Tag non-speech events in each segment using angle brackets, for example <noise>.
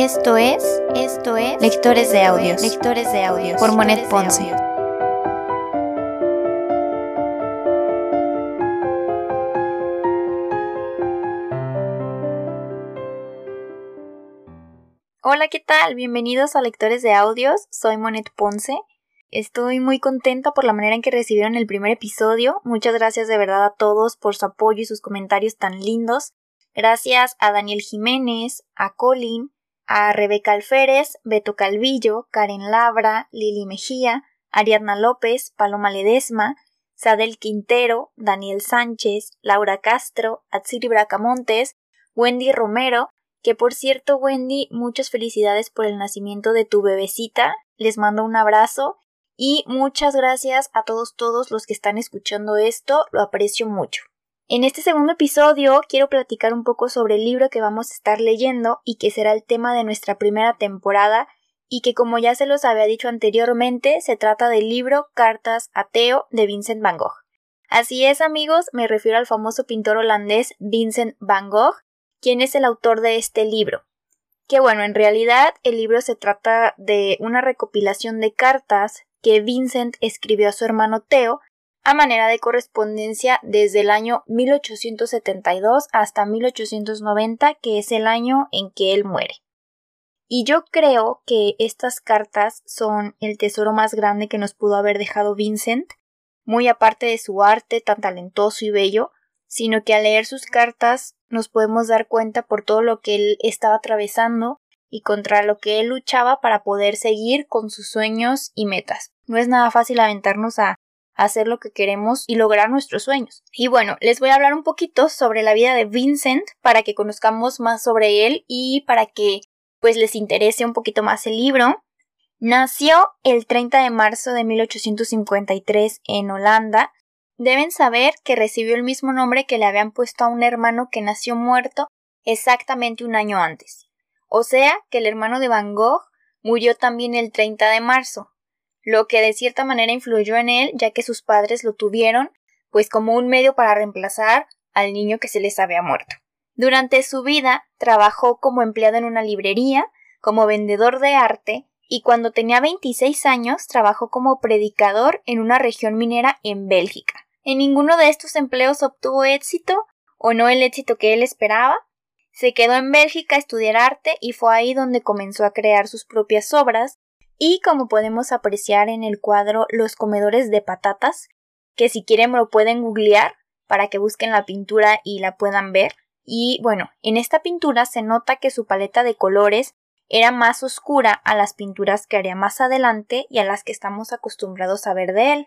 Esto es, esto es Lectores de Audios, Lectores de Audios por Monet Ponce. Hola, ¿qué tal? Bienvenidos a Lectores de Audios. Soy Monet Ponce. Estoy muy contenta por la manera en que recibieron el primer episodio. Muchas gracias de verdad a todos por su apoyo y sus comentarios tan lindos. Gracias a Daniel Jiménez, a Colin, a Rebeca Alférez, Beto Calvillo, Karen Labra, Lili Mejía, Ariadna López, Paloma Ledesma, Sadel Quintero, Daniel Sánchez, Laura Castro, Atsiri Bracamontes, Wendy Romero, que por cierto Wendy, muchas felicidades por el nacimiento de tu bebecita, les mando un abrazo y muchas gracias a todos todos los que están escuchando esto, lo aprecio mucho. En este segundo episodio quiero platicar un poco sobre el libro que vamos a estar leyendo y que será el tema de nuestra primera temporada y que como ya se los había dicho anteriormente se trata del libro Cartas a Theo de Vincent van Gogh. Así es amigos, me refiero al famoso pintor holandés Vincent van Gogh, quien es el autor de este libro. Que bueno, en realidad el libro se trata de una recopilación de cartas que Vincent escribió a su hermano Theo a manera de correspondencia desde el año 1872 hasta 1890, que es el año en que él muere. Y yo creo que estas cartas son el tesoro más grande que nos pudo haber dejado Vincent, muy aparte de su arte tan talentoso y bello, sino que al leer sus cartas nos podemos dar cuenta por todo lo que él estaba atravesando y contra lo que él luchaba para poder seguir con sus sueños y metas. No es nada fácil aventarnos a hacer lo que queremos y lograr nuestros sueños. Y bueno, les voy a hablar un poquito sobre la vida de Vincent para que conozcamos más sobre él y para que pues les interese un poquito más el libro. Nació el 30 de marzo de 1853 en Holanda. Deben saber que recibió el mismo nombre que le habían puesto a un hermano que nació muerto exactamente un año antes. O sea que el hermano de Van Gogh murió también el 30 de marzo, lo que de cierta manera influyó en él ya que sus padres lo tuvieron pues como un medio para reemplazar al niño que se les había muerto. Durante su vida trabajó como empleado en una librería, como vendedor de arte y cuando tenía 26 años trabajó como predicador en una región minera en Bélgica. En ninguno de estos empleos obtuvo éxito o no el éxito que él esperaba. Se quedó en Bélgica a estudiar arte y fue ahí donde comenzó a crear sus propias obras, y como podemos apreciar en el cuadro Los comedores de patatas, que si quieren lo pueden googlear para que busquen la pintura y la puedan ver. Y bueno, en esta pintura se nota que su paleta de colores era más oscura a las pinturas que haría más adelante y a las que estamos acostumbrados a ver de él.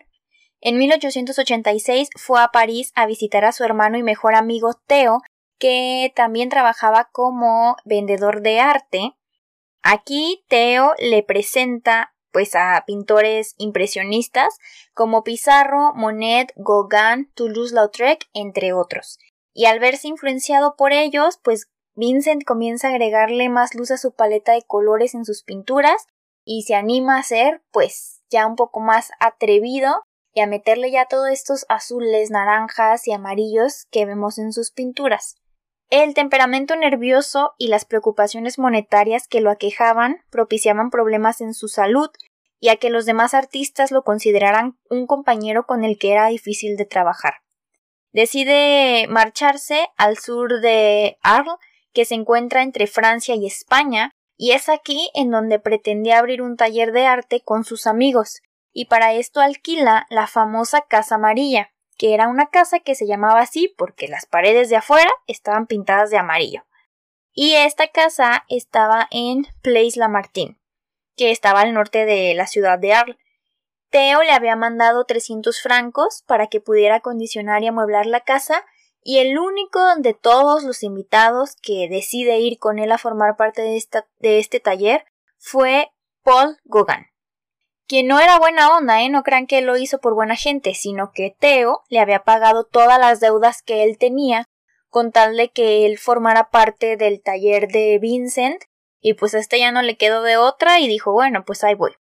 En 1886 fue a París a visitar a su hermano y mejor amigo Theo, que también trabajaba como vendedor de arte, Aquí Theo le presenta pues a pintores impresionistas como Pizarro, Monet, Gauguin, Toulouse-Lautrec, entre otros. Y al verse influenciado por ellos, pues Vincent comienza a agregarle más luz a su paleta de colores en sus pinturas y se anima a ser pues ya un poco más atrevido y a meterle ya todos estos azules, naranjas y amarillos que vemos en sus pinturas. El temperamento nervioso y las preocupaciones monetarias que lo aquejaban propiciaban problemas en su salud y a que los demás artistas lo consideraran un compañero con el que era difícil de trabajar. Decide marcharse al sur de Arles, que se encuentra entre Francia y España, y es aquí en donde pretendía abrir un taller de arte con sus amigos, y para esto alquila la famosa Casa Amarilla, que era una casa que se llamaba así porque las paredes de afuera estaban pintadas de amarillo. Y esta casa estaba en Place Lamartine, que estaba al norte de la ciudad de Arles. Theo le había mandado 300 francos para que pudiera acondicionar y amueblar la casa, y el único de todos los invitados que decide ir con él a formar parte de, de este taller fue Paul Gauguin quien no era buena onda, ¿eh? No crean que lo hizo por buena gente, sino que Theo le había pagado todas las deudas que él tenía con tal de que él formara parte del taller de Vincent y pues a este ya no le quedó de otra y dijo bueno pues ahí voy.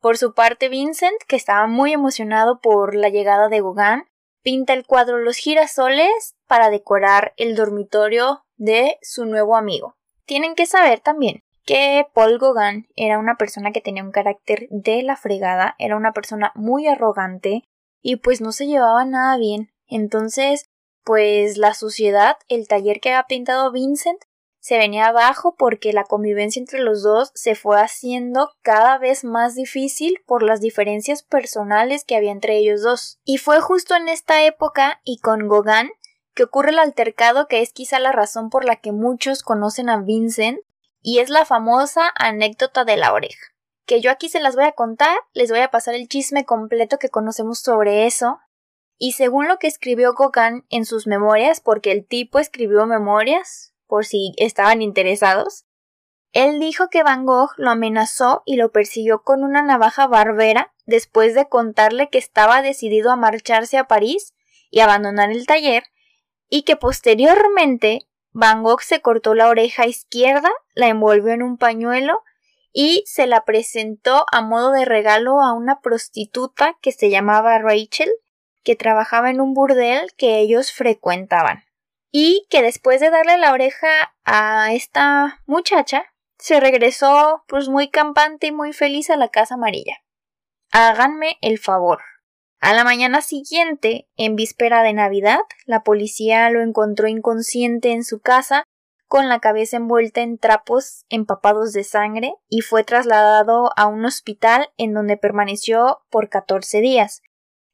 Por su parte Vincent, que estaba muy emocionado por la llegada de Gauguin, pinta el cuadro Los girasoles para decorar el dormitorio de su nuevo amigo. Tienen que saber también que Paul Gauguin era una persona que tenía un carácter de la fregada, era una persona muy arrogante y pues no se llevaba nada bien. Entonces, pues la sociedad, el taller que había pintado Vincent, se venía abajo porque la convivencia entre los dos se fue haciendo cada vez más difícil por las diferencias personales que había entre ellos dos. Y fue justo en esta época y con Gauguin que ocurre el altercado que es quizá la razón por la que muchos conocen a Vincent y es la famosa anécdota de la oreja. Que yo aquí se las voy a contar, les voy a pasar el chisme completo que conocemos sobre eso. Y según lo que escribió Gauguin en sus memorias, porque el tipo escribió memorias, por si estaban interesados, él dijo que Van Gogh lo amenazó y lo persiguió con una navaja barbera después de contarle que estaba decidido a marcharse a París y abandonar el taller, y que posteriormente Van Gogh se cortó la oreja izquierda, la envolvió en un pañuelo y se la presentó a modo de regalo a una prostituta que se llamaba Rachel, que trabajaba en un burdel que ellos frecuentaban y que después de darle la oreja a esta muchacha, se regresó pues muy campante y muy feliz a la casa amarilla. Háganme el favor. A la mañana siguiente, en víspera de Navidad, la policía lo encontró inconsciente en su casa, con la cabeza envuelta en trapos empapados de sangre, y fue trasladado a un hospital en donde permaneció por 14 días.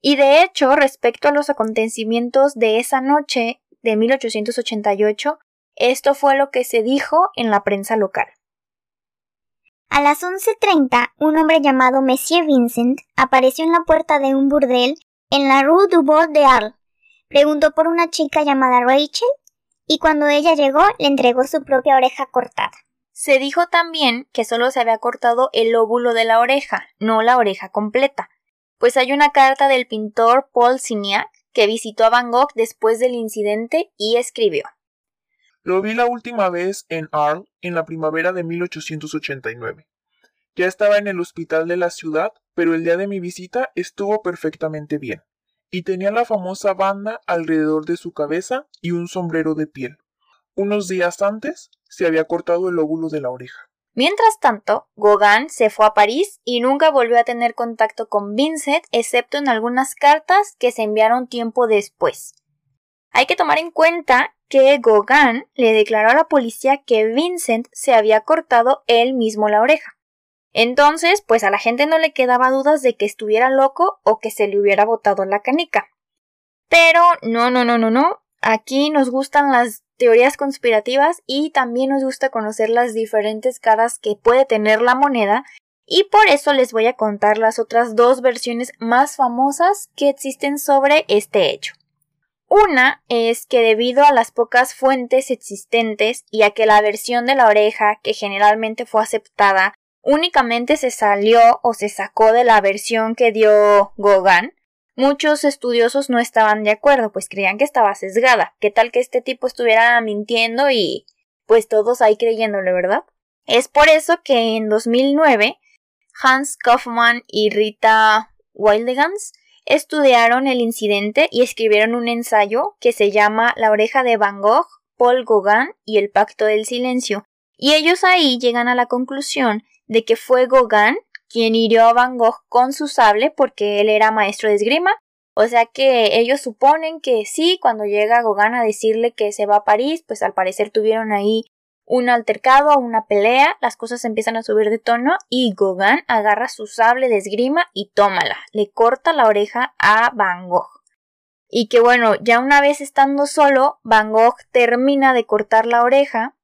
Y de hecho, respecto a los acontecimientos de esa noche, de 1888, esto fue lo que se dijo en la prensa local. A las 11.30, un hombre llamado Monsieur Vincent apareció en la puerta de un burdel en la Rue du Bord de Arles. Preguntó por una chica llamada Rachel y cuando ella llegó le entregó su propia oreja cortada. Se dijo también que solo se había cortado el lóbulo de la oreja, no la oreja completa, pues hay una carta del pintor Paul Signac que visitó a Van Gogh después del incidente y escribió. Lo vi la última vez en Arles en la primavera de 1889. Ya estaba en el hospital de la ciudad, pero el día de mi visita estuvo perfectamente bien, y tenía la famosa banda alrededor de su cabeza y un sombrero de piel. Unos días antes se había cortado el óvulo de la oreja. Mientras tanto, Gauguin se fue a París y nunca volvió a tener contacto con Vincent, excepto en algunas cartas que se enviaron tiempo después. Hay que tomar en cuenta que Gauguin le declaró a la policía que Vincent se había cortado él mismo la oreja. Entonces, pues a la gente no le quedaba dudas de que estuviera loco o que se le hubiera botado la canica. Pero no, no, no, no, no. Aquí nos gustan las teorías conspirativas y también nos gusta conocer las diferentes caras que puede tener la moneda y por eso les voy a contar las otras dos versiones más famosas que existen sobre este hecho. Una es que debido a las pocas fuentes existentes y a que la versión de la oreja, que generalmente fue aceptada, únicamente se salió o se sacó de la versión que dio Gauguin, Muchos estudiosos no estaban de acuerdo, pues creían que estaba sesgada. ¿Qué tal que este tipo estuviera mintiendo y pues todos ahí creyéndole, verdad? Es por eso que en 2009 Hans Kaufmann y Rita Wildegans estudiaron el incidente y escribieron un ensayo que se llama La oreja de Van Gogh, Paul Gauguin y el pacto del silencio. Y ellos ahí llegan a la conclusión de que fue Gauguin quien hirió a Van Gogh con su sable porque él era maestro de esgrima. O sea que ellos suponen que sí, cuando llega Gauguin a decirle que se va a París, pues al parecer tuvieron ahí un altercado, una pelea, las cosas empiezan a subir de tono y Gauguin agarra su sable de esgrima y tómala, le corta la oreja a Van Gogh. Y que bueno, ya una vez estando solo, Van Gogh termina de cortar la oreja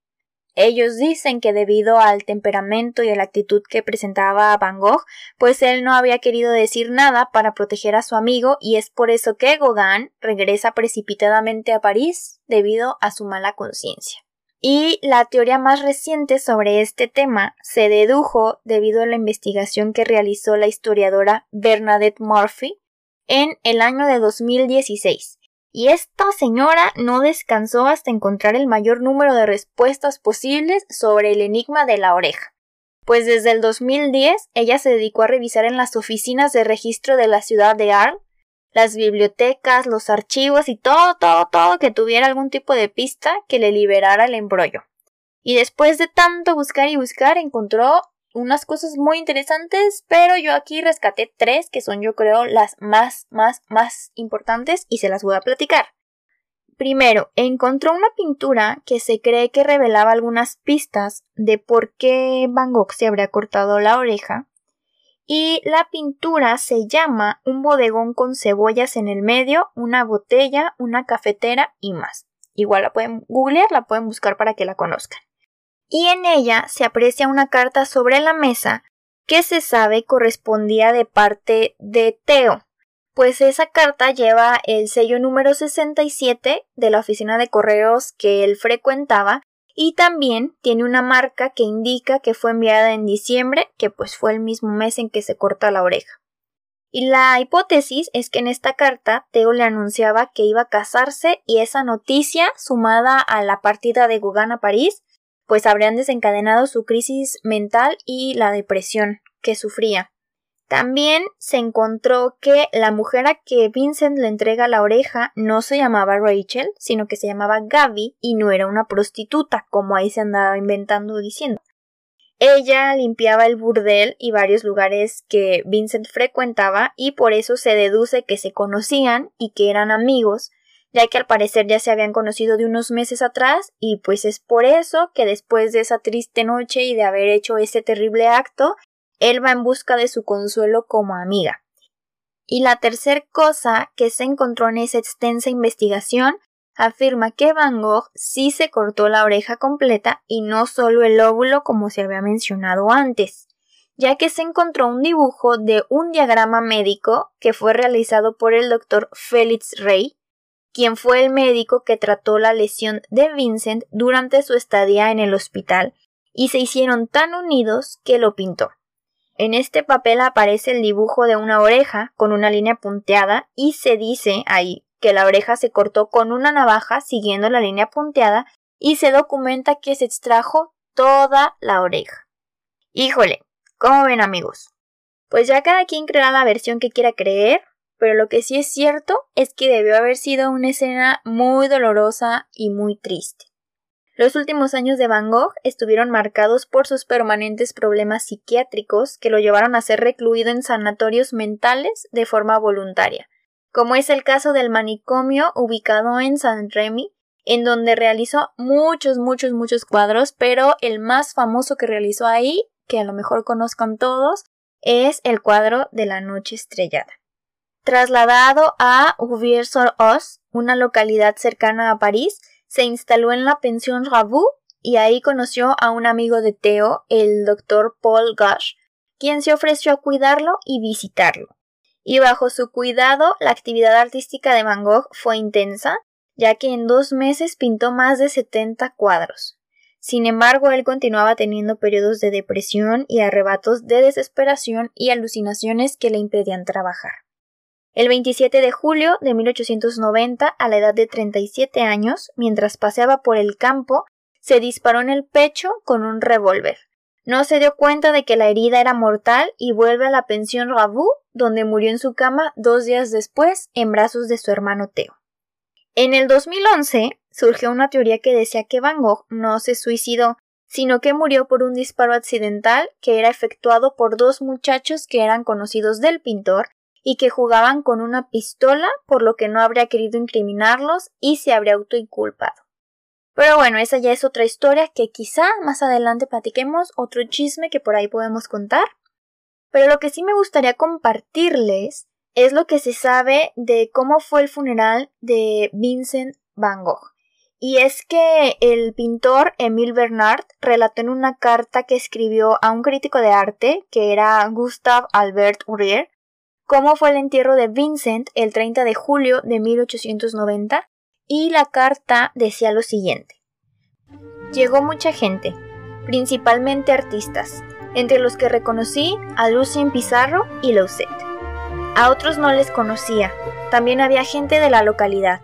ellos dicen que debido al temperamento y a la actitud que presentaba Van Gogh, pues él no había querido decir nada para proteger a su amigo y es por eso que Gauguin regresa precipitadamente a París debido a su mala conciencia. Y la teoría más reciente sobre este tema se dedujo debido a la investigación que realizó la historiadora Bernadette Murphy en el año de 2016 y esta señora no descansó hasta encontrar el mayor número de respuestas posibles sobre el enigma de la oreja. Pues desde el 2010 ella se dedicó a revisar en las oficinas de registro de la ciudad de Arles, las bibliotecas, los archivos y todo, todo, todo que tuviera algún tipo de pista que le liberara el embrollo. Y después de tanto buscar y buscar, encontró unas cosas muy interesantes, pero yo aquí rescaté tres que son yo creo las más, más, más importantes y se las voy a platicar. Primero, encontró una pintura que se cree que revelaba algunas pistas de por qué Van Gogh se habría cortado la oreja. Y la pintura se llama Un bodegón con cebollas en el medio, una botella, una cafetera y más. Igual la pueden googlear, la pueden buscar para que la conozcan y en ella se aprecia una carta sobre la mesa que se sabe correspondía de parte de Teo, pues esa carta lleva el sello número 67 de la oficina de correos que él frecuentaba y también tiene una marca que indica que fue enviada en diciembre, que pues fue el mismo mes en que se corta la oreja. Y la hipótesis es que en esta carta Teo le anunciaba que iba a casarse y esa noticia, sumada a la partida de Gauguin a París, pues habrían desencadenado su crisis mental y la depresión que sufría. También se encontró que la mujer a que Vincent le entrega la oreja no se llamaba Rachel, sino que se llamaba Gaby y no era una prostituta, como ahí se andaba inventando diciendo. Ella limpiaba el burdel y varios lugares que Vincent frecuentaba y por eso se deduce que se conocían y que eran amigos, ya que al parecer ya se habían conocido de unos meses atrás y pues es por eso que después de esa triste noche y de haber hecho ese terrible acto, él va en busca de su consuelo como amiga. Y la tercera cosa que se encontró en esa extensa investigación afirma que Van Gogh sí se cortó la oreja completa y no solo el óvulo como se había mencionado antes, ya que se encontró un dibujo de un diagrama médico que fue realizado por el doctor Félix Rey quien fue el médico que trató la lesión de Vincent durante su estadía en el hospital, y se hicieron tan unidos que lo pintó. En este papel aparece el dibujo de una oreja con una línea punteada y se dice ahí que la oreja se cortó con una navaja siguiendo la línea punteada y se documenta que se extrajo toda la oreja. Híjole, ¿cómo ven amigos? Pues ya cada quien creerá la versión que quiera creer, pero lo que sí es cierto es que debió haber sido una escena muy dolorosa y muy triste. Los últimos años de Van Gogh estuvieron marcados por sus permanentes problemas psiquiátricos que lo llevaron a ser recluido en sanatorios mentales de forma voluntaria, como es el caso del manicomio ubicado en Saint Remy, en donde realizó muchos, muchos, muchos cuadros, pero el más famoso que realizó ahí, que a lo mejor conozcan todos, es el cuadro de la noche estrellada. Trasladado a Rouviers-sur-Os, una localidad cercana a París, se instaló en la pensión Rabou y ahí conoció a un amigo de Theo, el doctor Paul Gush, quien se ofreció a cuidarlo y visitarlo. Y bajo su cuidado, la actividad artística de Van Gogh fue intensa, ya que en dos meses pintó más de 70 cuadros. Sin embargo, él continuaba teniendo periodos de depresión y arrebatos de desesperación y alucinaciones que le impedían trabajar. El 27 de julio de 1890, a la edad de 37 años, mientras paseaba por el campo, se disparó en el pecho con un revólver. No se dio cuenta de que la herida era mortal y vuelve a la pensión Rabou, donde murió en su cama dos días después en brazos de su hermano Theo. En el 2011 surgió una teoría que decía que Van Gogh no se suicidó, sino que murió por un disparo accidental que era efectuado por dos muchachos que eran conocidos del pintor y que jugaban con una pistola, por lo que no habría querido incriminarlos y se habría autoinculpado. Pero bueno, esa ya es otra historia que quizá más adelante platiquemos, otro chisme que por ahí podemos contar. Pero lo que sí me gustaría compartirles es lo que se sabe de cómo fue el funeral de Vincent van Gogh. Y es que el pintor Emile Bernard relató en una carta que escribió a un crítico de arte, que era Gustave Albert Urier, cómo fue el entierro de Vincent el 30 de julio de 1890 y la carta decía lo siguiente. Llegó mucha gente, principalmente artistas, entre los que reconocí a Lucien Pizarro y Lauset. A otros no les conocía, también había gente de la localidad.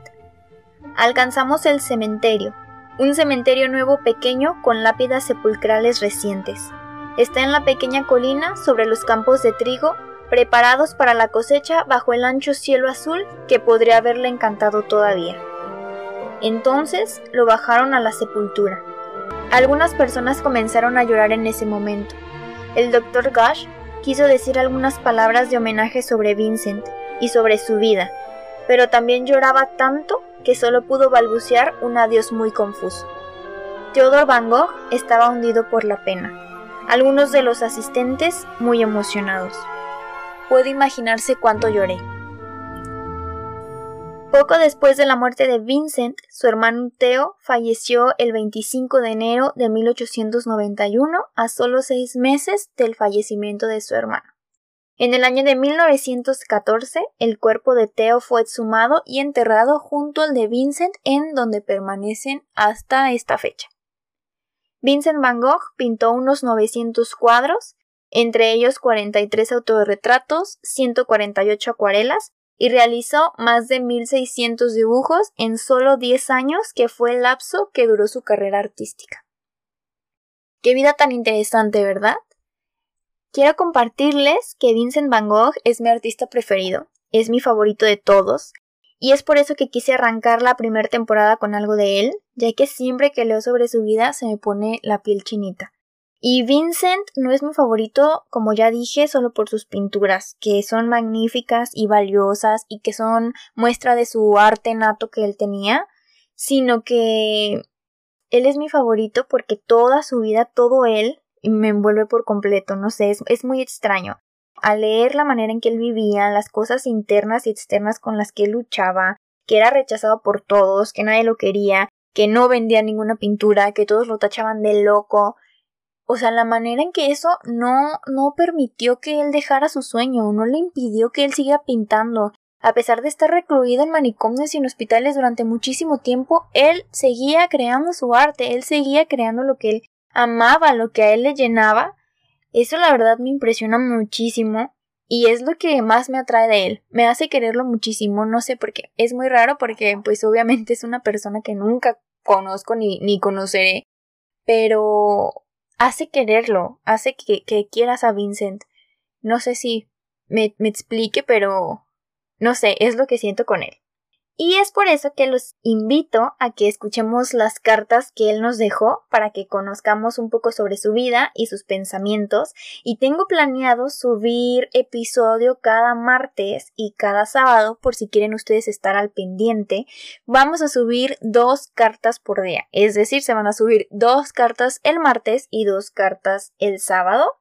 Alcanzamos el cementerio, un cementerio nuevo pequeño con lápidas sepulcrales recientes. Está en la pequeña colina sobre los campos de trigo preparados para la cosecha bajo el ancho cielo azul que podría haberle encantado todavía. Entonces lo bajaron a la sepultura, Algunas personas comenzaron a llorar en ese momento. El doctor Gush quiso decir algunas palabras de homenaje sobre Vincent y sobre su vida, pero también lloraba tanto que solo pudo balbucear un adiós muy confuso. Theodor Van Gogh estaba hundido por la pena, algunos de los asistentes muy emocionados. Puede imaginarse cuánto lloré. Poco después de la muerte de Vincent, su hermano Theo falleció el 25 de enero de 1891, a solo seis meses del fallecimiento de su hermano. En el año de 1914, el cuerpo de Theo fue exhumado y enterrado junto al de Vincent, en donde permanecen hasta esta fecha. Vincent van Gogh pintó unos 900 cuadros, entre ellos 43 autorretratos, 148 acuarelas, y realizó más de 1600 dibujos en solo 10 años, que fue el lapso que duró su carrera artística. Qué vida tan interesante, ¿verdad? Quiero compartirles que Vincent Van Gogh es mi artista preferido, es mi favorito de todos, y es por eso que quise arrancar la primera temporada con algo de él, ya que siempre que leo sobre su vida se me pone la piel chinita. Y Vincent no es mi favorito, como ya dije, solo por sus pinturas, que son magníficas y valiosas y que son muestra de su arte nato que él tenía, sino que él es mi favorito porque toda su vida, todo él, me envuelve por completo, no sé, es, es muy extraño. Al leer la manera en que él vivía, las cosas internas y externas con las que él luchaba, que era rechazado por todos, que nadie lo quería, que no vendía ninguna pintura, que todos lo tachaban de loco, o sea, la manera en que eso no, no permitió que él dejara su sueño, no le impidió que él siguiera pintando. A pesar de estar recluido en manicomios y en hospitales durante muchísimo tiempo, él seguía creando su arte, él seguía creando lo que él amaba, lo que a él le llenaba. Eso la verdad me impresiona muchísimo y es lo que más me atrae de él. Me hace quererlo muchísimo, no sé por qué. Es muy raro porque pues obviamente es una persona que nunca conozco ni, ni conoceré, pero hace quererlo, hace que, que quieras a Vincent. No sé si me, me explique, pero no sé, es lo que siento con él. Y es por eso que los invito a que escuchemos las cartas que él nos dejó para que conozcamos un poco sobre su vida y sus pensamientos. Y tengo planeado subir episodio cada martes y cada sábado por si quieren ustedes estar al pendiente. Vamos a subir dos cartas por día. Es decir, se van a subir dos cartas el martes y dos cartas el sábado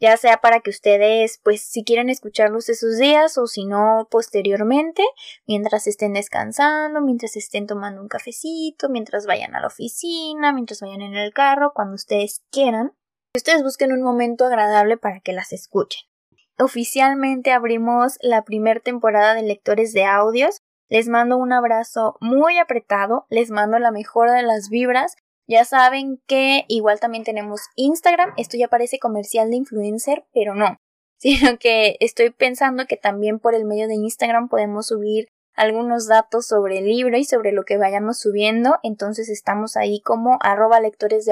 ya sea para que ustedes, pues, si quieren escucharlos esos días o si no, posteriormente, mientras estén descansando, mientras estén tomando un cafecito, mientras vayan a la oficina, mientras vayan en el carro, cuando ustedes quieran, ustedes busquen un momento agradable para que las escuchen. Oficialmente abrimos la primera temporada de lectores de audios. Les mando un abrazo muy apretado, les mando la mejor de las vibras ya saben que igual también tenemos Instagram, esto ya parece comercial de influencer, pero no, <laughs> sino que estoy pensando que también por el medio de Instagram podemos subir algunos datos sobre el libro y sobre lo que vayamos subiendo, entonces estamos ahí como arroba lectores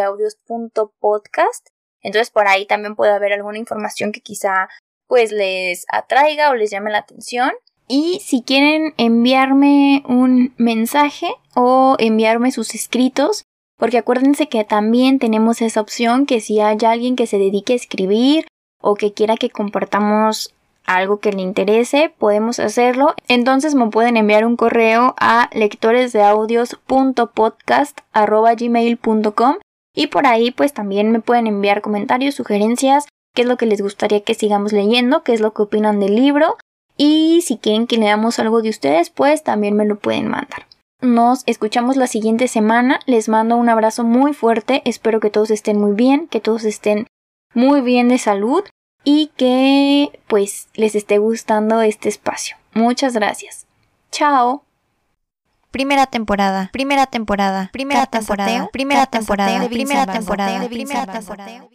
entonces por ahí también puede haber alguna información que quizá pues les atraiga o les llame la atención. Y si quieren enviarme un mensaje o enviarme sus escritos, porque acuérdense que también tenemos esa opción que si hay alguien que se dedique a escribir o que quiera que compartamos algo que le interese, podemos hacerlo. Entonces me pueden enviar un correo a lectoresdeaudios.podcast.gmail.com y por ahí pues también me pueden enviar comentarios, sugerencias, qué es lo que les gustaría que sigamos leyendo, qué es lo que opinan del libro y si quieren que leamos algo de ustedes pues también me lo pueden mandar. Nos escuchamos la siguiente semana. Les mando un abrazo muy fuerte. Espero que todos estén muy bien, que todos estén muy bien de salud y que pues les esté gustando este espacio. Muchas gracias. Chao. Primera temporada, primera temporada, primera temporada, primera temporada, primera temporada, primera temporada.